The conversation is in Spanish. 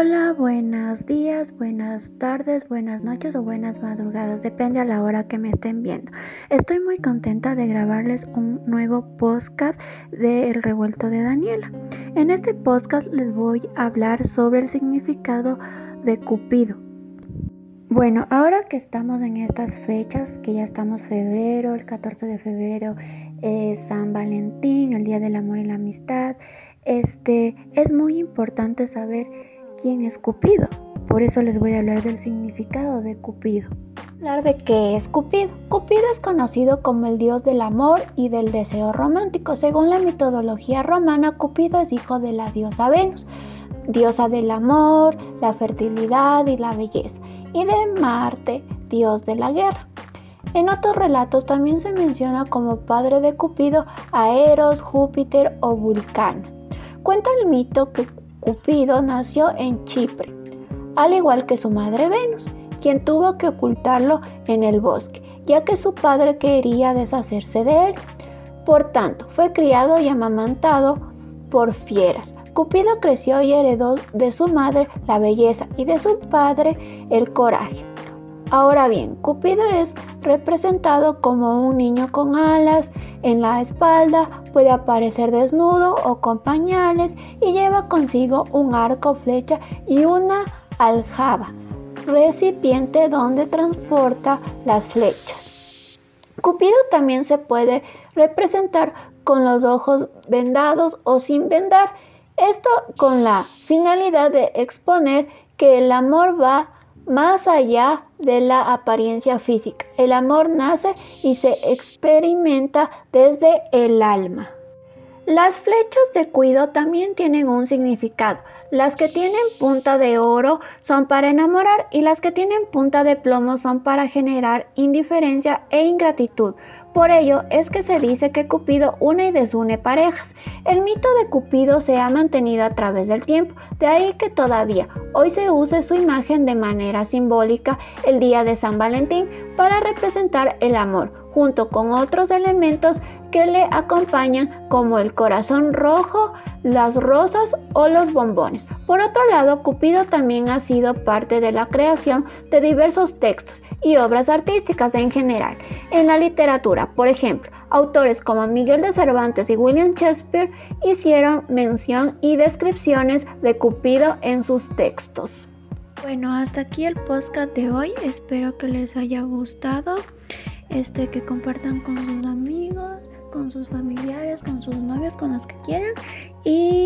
Hola, buenos días, buenas tardes, buenas noches o buenas madrugadas, depende a la hora que me estén viendo. Estoy muy contenta de grabarles un nuevo podcast de El Revuelto de Daniela. En este podcast les voy a hablar sobre el significado de Cupido. Bueno, ahora que estamos en estas fechas, que ya estamos febrero, el 14 de febrero es San Valentín, el Día del Amor y la Amistad, este es muy importante saber quién es Cupido. Por eso les voy a hablar del significado de Cupido. Hablar de qué es Cupido. Cupido es conocido como el dios del amor y del deseo romántico. Según la mitología romana, Cupido es hijo de la diosa Venus, diosa del amor, la fertilidad y la belleza, y de Marte, dios de la guerra. En otros relatos también se menciona como padre de Cupido a Eros, Júpiter o Vulcano. Cuenta el mito que Cupido nació en Chipre, al igual que su madre Venus, quien tuvo que ocultarlo en el bosque, ya que su padre quería deshacerse de él. Por tanto, fue criado y amamantado por fieras. Cupido creció y heredó de su madre la belleza y de su padre el coraje. Ahora bien, Cupido es representado como un niño con alas en la espalda, puede aparecer desnudo o con pañales y lleva consigo un arco, flecha y una aljaba, recipiente donde transporta las flechas. Cupido también se puede representar con los ojos vendados o sin vendar, esto con la finalidad de exponer que el amor va más allá de la apariencia física. El amor nace y se experimenta desde el alma. Las flechas de cuido también tienen un significado. Las que tienen punta de oro son para enamorar y las que tienen punta de plomo son para generar indiferencia e ingratitud. Por ello es que se dice que Cupido une y desune parejas. El mito de Cupido se ha mantenido a través del tiempo, de ahí que todavía hoy se use su imagen de manera simbólica el día de San Valentín para representar el amor, junto con otros elementos que le acompañan como el corazón rojo, las rosas o los bombones. Por otro lado, Cupido también ha sido parte de la creación de diversos textos y obras artísticas en general. En la literatura, por ejemplo, autores como Miguel de Cervantes y William Shakespeare hicieron mención y descripciones de Cupido en sus textos. Bueno, hasta aquí el podcast de hoy. Espero que les haya gustado. Este, que compartan con sus amigos, con sus familiares, con sus novios, con los que quieran. Y.